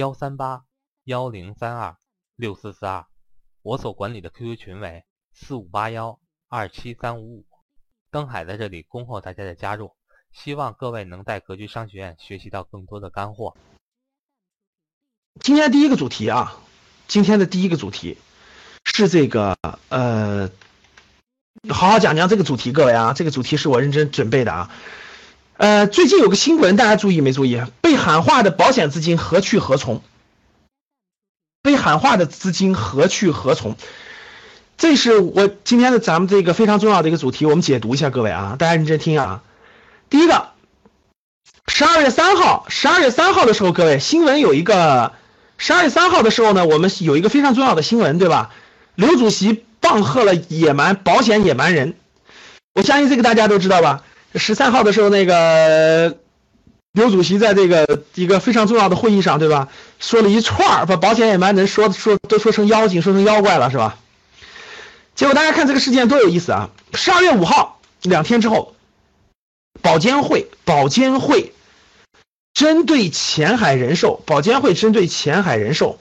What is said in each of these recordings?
幺三八幺零三二六四四二，我所管理的 QQ 群为四五八幺二七三五五。登海在这里恭候大家的加入，希望各位能在格局商学院学习到更多的干货。今天第一个主题啊，今天的第一个主题是这个呃，好好讲讲这个主题，各位啊，这个主题是我认真准备的啊。呃，最近有个新闻，大家注意没注意？被喊话的保险资金何去何从？被喊话的资金何去何从？这是我今天的咱们这个非常重要的一个主题，我们解读一下，各位啊，大家认真听啊。第一个，十二月三号，十二月三号的时候，各位新闻有一个，十二月三号的时候呢，我们有一个非常重要的新闻，对吧？刘主席棒喝了野蛮保险野蛮人，我相信这个大家都知道吧？十三号的时候，那个刘主席在这个一个非常重要的会议上，对吧？说了一串儿把保险野蛮人说说都说成妖精，说成妖怪了，是吧？结果大家看这个事件多有意思啊！十二月五号两天之后，保监会保监会针对前海人寿，保监会针对前海人寿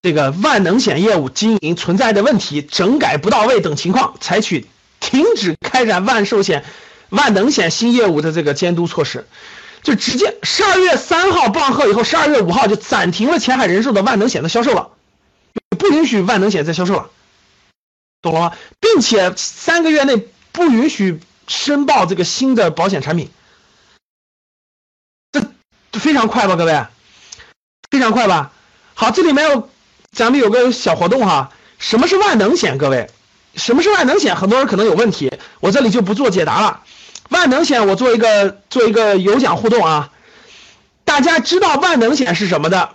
这个万能险业务经营存在的问题、整改不到位等情况，采取停止开展万寿险。万能险新业务的这个监督措施，就直接十二月三号棒喝以后，十二月五号就暂停了前海人寿的万能险的销售了，不允许万能险再销售了，懂了吗？并且三个月内不允许申报这个新的保险产品，这非常快吧，各位，非常快吧？好，这里面有咱们有个小活动哈，什么是万能险？各位，什么是万能险？很多人可能有问题，我这里就不做解答了。万能险，我做一个做一个有奖互动啊！大家知道万能险是什么的？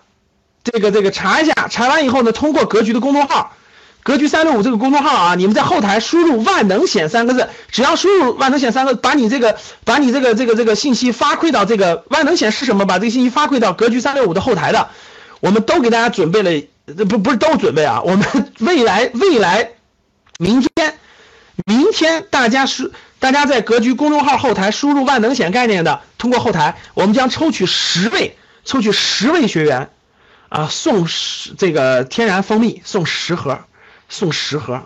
这个这个查一下，查完以后呢，通过格局的公众号，格局三六五这个公众号啊，你们在后台输入“万能险”三个字，只要输入“万能险”三个，把你这个把你这个这个这个信息发馈到这个万能险是什么？把这个信息发馈到格局三六五的后台的，我们都给大家准备了，不不是都准备啊，我们未来未来明天明天大家是。大家在格局公众号后台输入万能险概念的，通过后台，我们将抽取十位，抽取十位学员，啊，送十这个天然蜂蜜，送十盒，送十盒，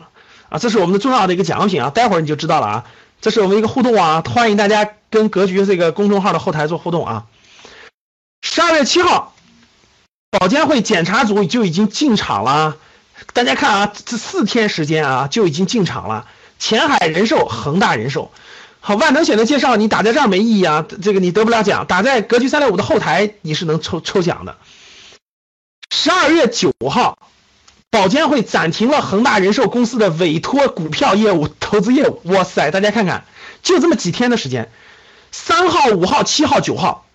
啊，这是我们的重要的一个奖品啊，待会儿你就知道了啊，这是我们一个互动啊，欢迎大家跟格局这个公众号的后台做互动啊。十二月七号，保监会检查组就已经进场了，大家看啊，这四天时间啊就已经进场了。前海人寿、恒大人寿，好，万能险的介绍你打在这儿没意义啊，这个你得不了奖。打在格局三六五的后台，你是能抽抽奖的。十二月九号，保监会暂停了恒大人寿公司的委托股票业务、投资业务。哇塞，大家看看，就这么几天的时间，三号、五号、七号、九号，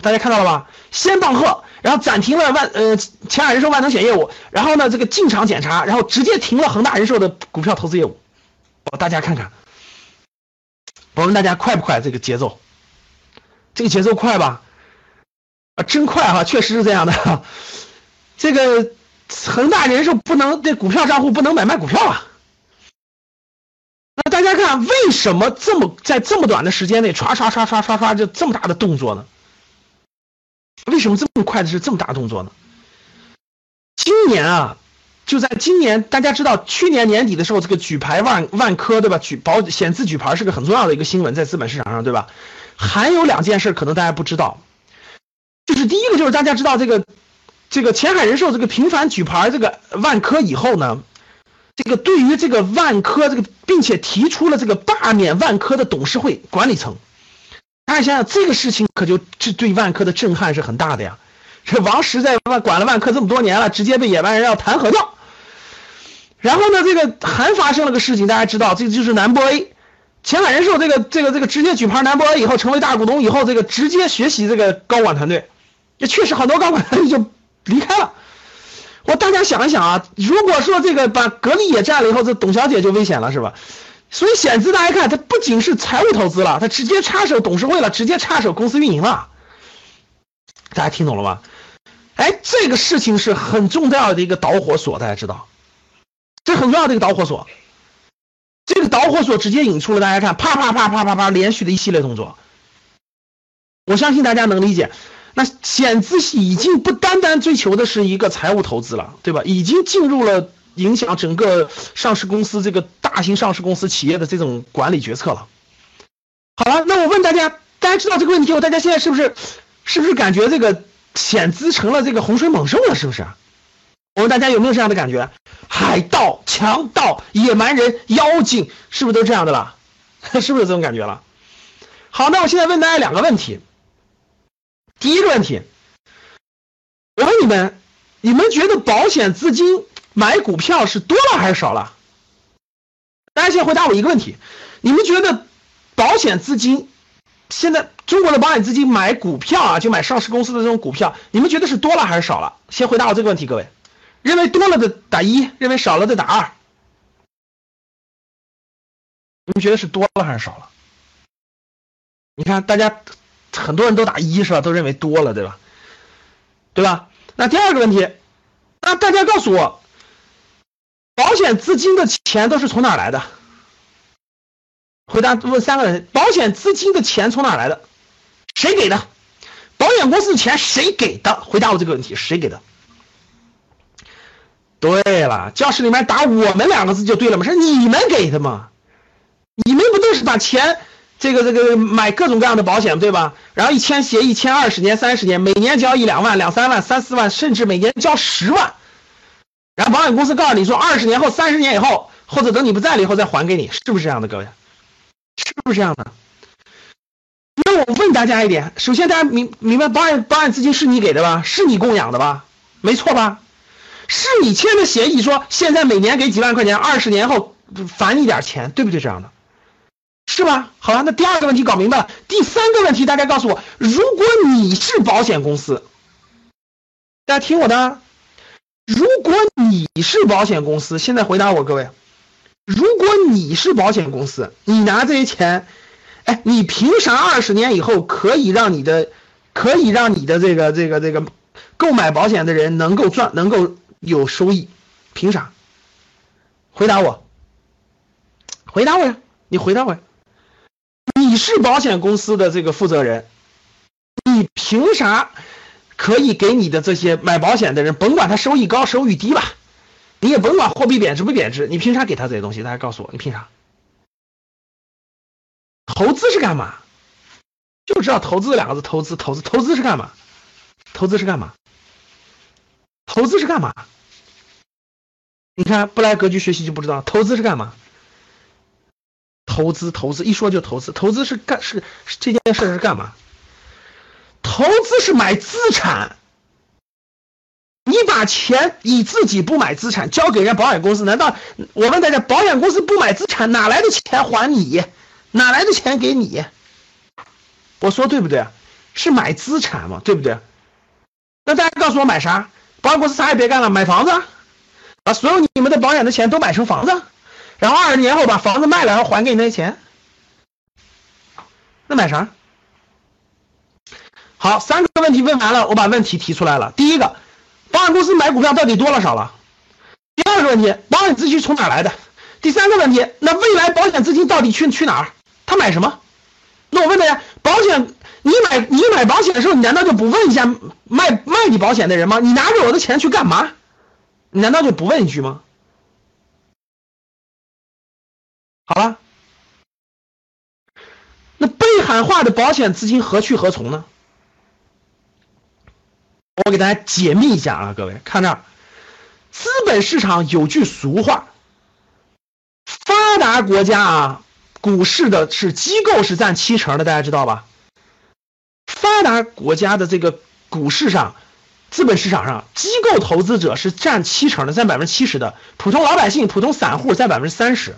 大家看到了吧？先棒喝，然后暂停了万呃前海人寿万能险业务，然后呢这个进场检查，然后直接停了恒大人寿的股票投资业务。大家看看，我问大家快不快？这个节奏，这个节奏快吧？啊，真快哈，确实是这样的。这个恒大人寿不能这股票账户不能买卖股票啊。那大家看，为什么这么在这么短的时间内唰唰唰唰唰唰就这么大的动作呢？为什么这么快的是这么大动作呢？今年啊。就在今年，大家知道去年年底的时候，这个举牌万万科，对吧？举保险自举牌是个很重要的一个新闻，在资本市场上，对吧？还有两件事可能大家不知道，就是第一个就是大家知道这个这个前海人寿这个频繁举牌这个万科以后呢，这个对于这个万科这个，并且提出了这个罢免万科的董事会管理层，大家想想这个事情可就这对万科的震撼是很大的呀。这王石在万管了万科这么多年了，直接被野蛮人要弹劾掉。然后呢，这个还发生了个事情，大家知道，这就是南博 A，前海人寿这个这个这个直接举牌南博 A 以后成为大股东以后，这个直接学习这个高管团队，也确实很多高管团队就离开了。我大家想一想啊，如果说这个把格力也占了以后，这董小姐就危险了，是吧？所以险资大家看，它不仅是财务投资了，它直接插手董事会了，直接插手公司运营了。大家听懂了吗？哎，这个事情是很重要的一个导火索，大家知道，这很重要的一个导火索。这个导火索直接引出了大家看，啪啪啪啪啪啪，连续的一系列动作。我相信大家能理解。那险资已经不单单追求的是一个财务投资了，对吧？已经进入了影响整个上市公司这个大型上市公司企业的这种管理决策了。好了，那我问大家，大家知道这个问题后，大家现在是不是是不是感觉这个险资成了这个洪水猛兽了？是不是？我问大家有没有这样的感觉？海盗、强盗、野蛮人、妖精，是不是都这样的了？是不是这种感觉了？好，那我现在问大家两个问题。第一个问题，我问你们，你们觉得保险资金买股票是多了还是少了？大家先回答我一个问题：你们觉得保险资金现在中国的保险资金买股票啊，就买上市公司的这种股票，你们觉得是多了还是少了？先回答我这个问题，各位，认为多了的打一，认为少了的打二。你们觉得是多了还是少了？你看大家。很多人都打一是吧？都认为多了，对吧？对吧？那第二个问题，那大家告诉我，保险资金的钱都是从哪来的？回答问三个人，保险资金的钱从哪来的？谁给的？保险公司的钱谁给的？回答我这个问题，谁给的？对了，教室里面打我们两个字就对了嘛，是你们给的嘛？你们不都是把钱？这个这个买各种各样的保险，对吧？然后一签协议，签二十年、三十年，每年交一两万、两三万、三四万，甚至每年交十万。然后保险公司告诉你说，二十年后、三十年以后，或者等你不在了以后再还给你，是不是这样的，各位？是不是这样的？那我问大家一点，首先大家明明白，保险保险资金是你给的吧？是你供养的吧？没错吧？是你签的协议说，现在每年给几万块钱，二十年后返你点钱，对不对？这样的。是吧？好了，那第二个问题搞明白了。第三个问题，大家告诉我，如果你是保险公司，大家听我的，如果你是保险公司，现在回答我，各位，如果你是保险公司，你拿这些钱，哎，你凭啥二十年以后可以让你的，可以让你的这个这个这个购买保险的人能够赚，能够有收益？凭啥？回答我，回答我呀，你回答我。呀。你是保险公司的这个负责人，你凭啥可以给你的这些买保险的人，甭管他收益高收益低吧，你也甭管货币贬值不贬值，你凭啥给他这些东西？大家告诉我，你凭啥？投资是干嘛？就知道投资两个字，投资投资投资是干嘛？投资是干嘛？投资是干嘛？你看不来格局学习就不知道投资是干嘛。投资，投资，一说就投资。投资是干是这件事是干嘛？投资是买资产。你把钱你自己不买资产，交给人家保险公司，难道我问大家，保险公司不买资产，哪来的钱还你？哪来的钱给你？我说对不对？是买资产嘛，对不对？那大家告诉我买啥？保险公司啥也别干了，买房子，把所有你们的保险的钱都买成房子。然后二十年后把房子卖了，然后还给你那些钱，那买啥？好，三个问题问完了，我把问题提出来了。第一个，保险公司买股票到底多了少了？第二个问题，保险资金从哪来的？第三个问题，那未来保险资金到底去去哪儿？他买什么？那我问大家，保险你买你买保险的时候，你难道就不问一下卖卖你保险的人吗？你拿着我的钱去干嘛？你难道就不问一句吗？好了，那被喊话的保险资金何去何从呢？我给大家解密一下啊，各位看这儿，资本市场有句俗话，发达国家啊，股市的是机构是占七成的，大家知道吧？发达国家的这个股市上，资本市场上，机构投资者是占七成的，占百分之七十的，普通老百姓、普通散户占百分之三十。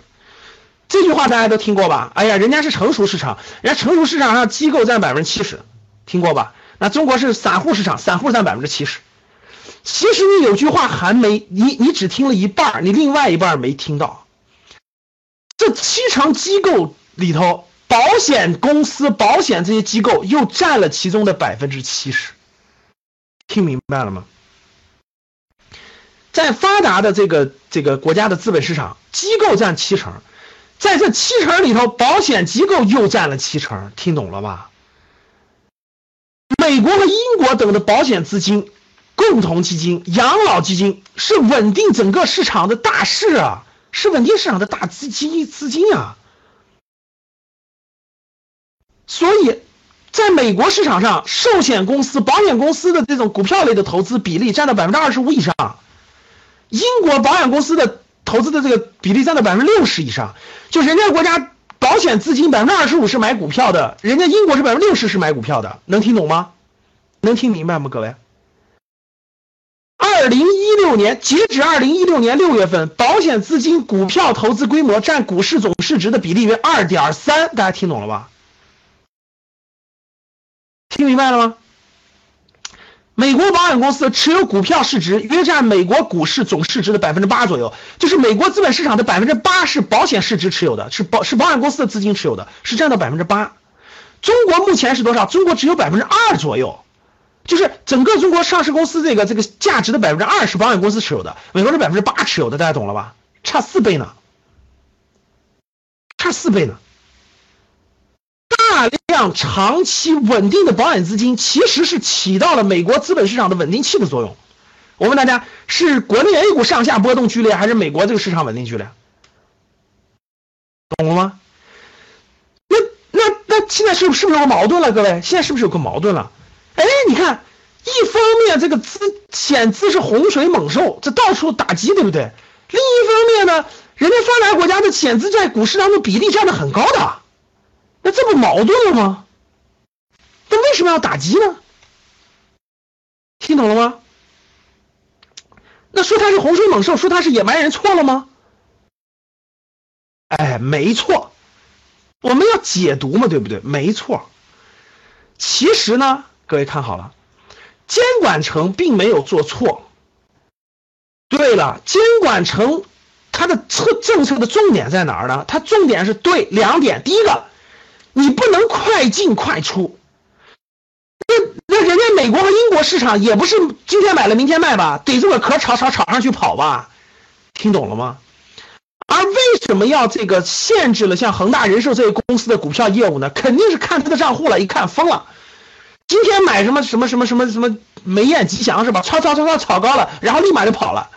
这句话大家都听过吧？哎呀，人家是成熟市场，人家成熟市场上机构占百分之七十，听过吧？那中国是散户市场，散户占百分之七十。其实你有句话还没你你只听了一半你另外一半没听到。这七成机构里头，保险公司、保险这些机构又占了其中的百分之七十。听明白了吗？在发达的这个这个国家的资本市场，机构占七成，在这七成里头，保险机构又占了七成。听懂了吧？美国和英国等的保险资金、共同基金、养老基金是稳定整个市场的大势啊，是稳定市场的大资金资金啊。所以，在美国市场上，寿险公司、保险公司的这种股票类的投资比例占到百分之二十五以上。英国保险公司的投资的这个比例占到百分之六十以上，就人家国家保险资金百分之二十五是买股票的，人家英国是百分之六十是买股票的，能听懂吗？能听明白吗，各位？二零一六年截止二零一六年六月份，保险资金股票投资规模占股市总市值的比例为二点三，大家听懂了吧？听明白了吗？美国保险公司持有股票市值约占美国股市总市值的百分之八左右，就是美国资本市场的百分之八是保险市值持有的，是保是保险公司的资金持有的，是占到百分之八。中国目前是多少？中国只有百分之二左右，就是整个中国上市公司这个这个价值的百分之二是保险公司持有的，美国是百分之八持有的，大家懂了吧？差四倍呢，差四倍呢。大量长期稳定的保险资金，其实是起到了美国资本市场的稳定器的作用。我问大家，是国内 A 股上下波动剧烈，还是美国这个市场稳定剧烈？懂了吗？那那那现在是是不是有个矛盾了？各位，现在是不是有个矛盾了？哎，你看，一方面这个资险资是洪水猛兽，这到处打击，对不对？另一方面呢，人家发达国家的险资在股市当中比例占的很高的。那这不矛盾了吗？那为什么要打击呢？听懂了吗？那说他是洪水猛兽，说他是野蛮人，错了吗？哎，没错，我们要解读嘛，对不对？没错。其实呢，各位看好了，监管层并没有做错。对了，监管层它的策政策的重点在哪儿呢？它重点是对两点，第一个。你不能快进快出，那那人家美国和英国市场也不是今天买了明天卖吧，逮住个壳炒炒炒上去跑吧，听懂了吗？而为什么要这个限制了像恒大人寿这些公司的股票业务呢？肯定是看他的账户了，一看疯了，今天买什么什么什么什么什么梅雁吉祥是吧？炒炒炒炒炒高了，然后立马就跑了。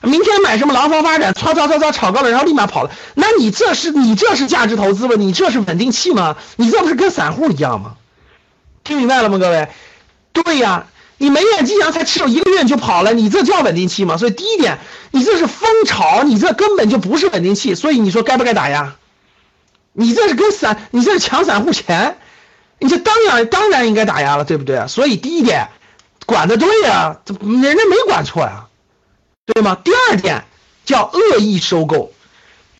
明天买什么廊坊发展，唰唰唰唰炒高了，然后立马跑了。那你这是你这是价值投资吗？你这是稳定器吗？你这不是跟散户一样吗？听明白了吗，各位？对呀，你没眼吉祥才持有一个月你就跑了，你这叫稳定器吗？所以第一点，你这是疯炒，你这根本就不是稳定器。所以你说该不该打压？你这是跟散，你这是抢散户钱，你这当然当然应该打压了，对不对？所以第一点，管的对呀，这人家没管错呀。对吗？第二点叫恶意收购，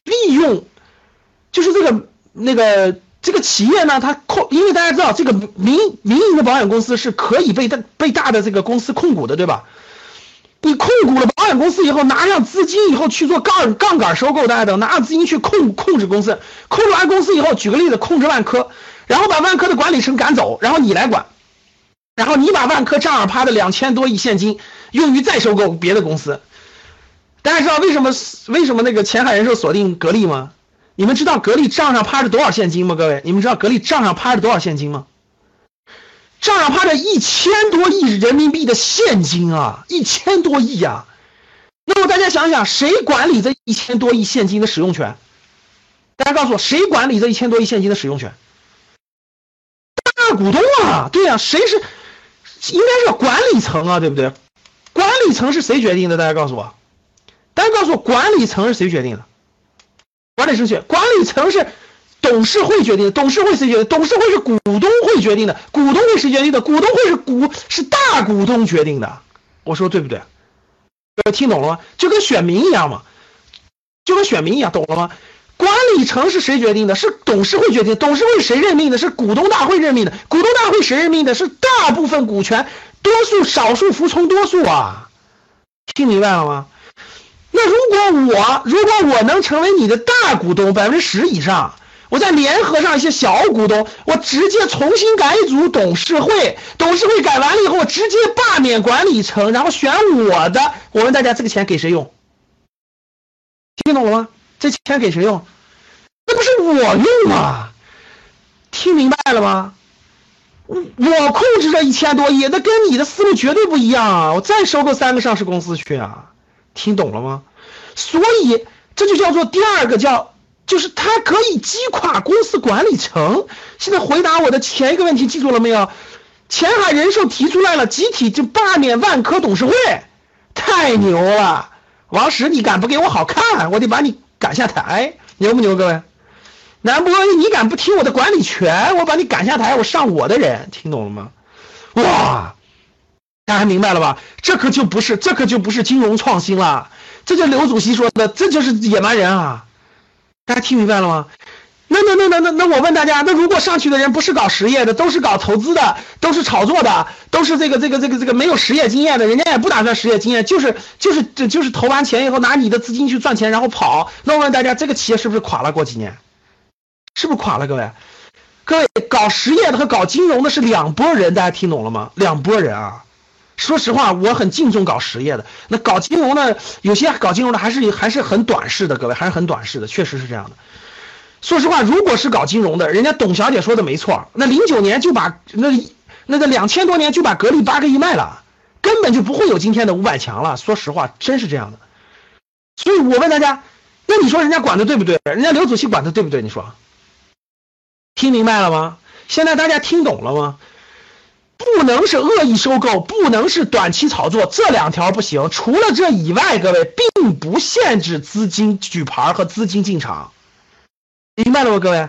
利用就是这个那个这个企业呢，它控，因为大家知道这个民民营的保险公司是可以被大被大的这个公司控股的，对吧？你控股了保险公司以后，拿上资金以后去做杠杠杆收购，大家等拿上资金去控控制公司，控制完公司以后，举个例子，控制万科，然后把万科的管理层赶走，然后你来管，然后你把万科账上趴的两千多亿现金用于再收购别的公司。大家知道为什么为什么那个前海人寿锁定格力吗？你们知道格力账上趴着多少现金吗？各位，你们知道格力账上趴着多少现金吗？账上趴着一千多亿人民币的现金啊，一千多亿呀！那么大家想想，谁管理这一千多亿现金的使用权？大家告诉我，谁管理这一千多亿现金的使用权？股东啊，对呀，谁是？应该是管理层啊，对不对？管理层是谁决定的？大家告诉我。大家告诉我，管理层是谁决定的？管理层选，管理层是董事会决定的。董事会谁决定？董事会是股东会决定的。股东会谁决定的？股东会是股是大股东决定的。我说对不对？各位听懂了吗？就跟选民一样嘛，就跟选民一样，懂了吗？管理层是谁决定的？是董事会决定。董事会谁任命的？是股东大会任命的。股东大会谁任命的？是大部分股权，多数少数服从多数啊。听明白了吗？那如果我如果我能成为你的大股东百分之十以上，我再联合上一些小股东，我直接重新改组董事会，董事会改完了以后，我直接罢免管理层，然后选我的。我问大家，这个钱给谁用？听懂了吗？这钱给谁用？不是我用啊？听明白了吗？我我控制着一千多亿，那跟你的思路绝对不一样啊！我再收购三个上市公司去啊！听懂了吗？所以这就叫做第二个叫，就是它可以击垮公司管理层。现在回答我的前一个问题，记住了没有？前海人寿提出来了，集体就罢免万科董事会，太牛了！王石，你敢不给我好看，我得把你赶下台，牛不牛，各位？南波，你敢不听我的管理权，我把你赶下台，我上我的人，听懂了吗？哇！大家明白了吧？这可就不是，这可就不是金融创新了，这就刘主席说的，这就是野蛮人啊！大家听明白了吗？那那那那那那，我问大家，那如果上去的人不是搞实业的，都是搞投资的，都是炒作的，都是这个这个这个这个没有实业经验的，人家也不打算实业经验，就是就是这就是投完钱以后拿你的资金去赚钱，然后跑。那我问大家，这个企业是不是垮了？过几年，是不是垮了？各位，各位搞实业的和搞金融的是两拨人，大家听懂了吗？两拨人啊！说实话，我很敬重搞实业的。那搞金融的，有些搞金融的还是还是很短视的，各位还是很短视的，确实是这样的。说实话，如果是搞金融的，人家董小姐说的没错，那零九年就把那那个两千多年就把格力八个亿卖了，根本就不会有今天的五百强了。说实话，真是这样的。所以我问大家，那你说人家管的对不对？人家刘主席管的对不对？你说，听明白了吗？现在大家听懂了吗？不能是恶意收购，不能是短期炒作，这两条不行。除了这以外，各位并不限制资金举牌和资金进场，明白了吗？各位，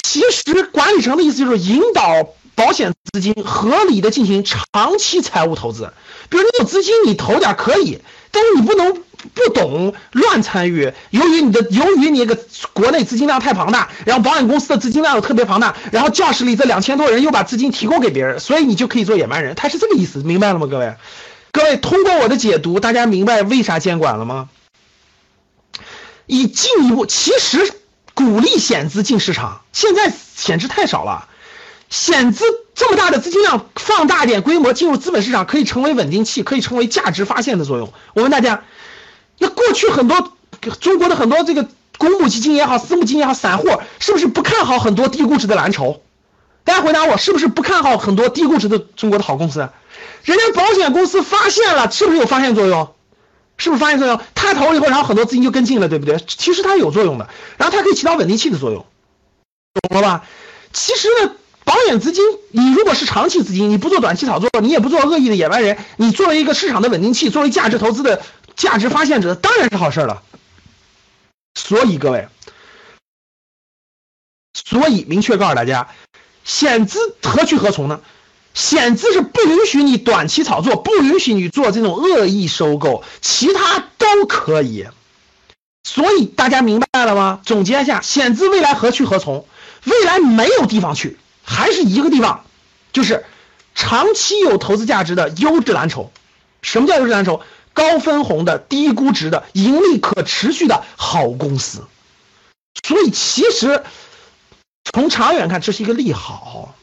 其实管理层的意思就是引导保险资金合理的进行长期财务投资，比如你有资金，你投点可以，但是你不能。不懂乱参与，由于你的由于你个国内资金量太庞大，然后保险公司的资金量又特别庞大，然后教室里这两千多人又把资金提供给别人，所以你就可以做野蛮人，他是这个意思，明白了吗？各位，各位通过我的解读，大家明白为啥监管了吗？以进一步，其实鼓励险资进市场，现在险资太少了，险资这么大的资金量，放大点规模进入资本市场，可以成为稳定器，可以成为价值发现的作用。我问大家。那过去很多中国的很多这个公募基金也好，私募基金也好，散户是不是不看好很多低估值的蓝筹？大家回答我，是不是不看好很多低估值的中国的好公司？人家保险公司发现了，是不是有发现作用？是不是发现作用？他投了以后，然后很多资金就跟进了，对不对？其实它有作用的，然后它可以起到稳定器的作用，懂了吧？其实呢，保险资金，你如果是长期资金，你不做短期炒作，你也不做恶意的野蛮人，你作为一个市场的稳定器，作为价值投资的。价值发现者当然是好事了，所以各位，所以明确告诉大家，险资何去何从呢？险资是不允许你短期炒作，不允许你做这种恶意收购，其他都可以。所以大家明白了吗？总结一下，险资未来何去何从？未来没有地方去，还是一个地方，就是长期有投资价值的优质蓝筹。什么叫优质蓝筹？高分红的、低估值的、盈利可持续的好公司，所以其实从长远看，这是一个利好。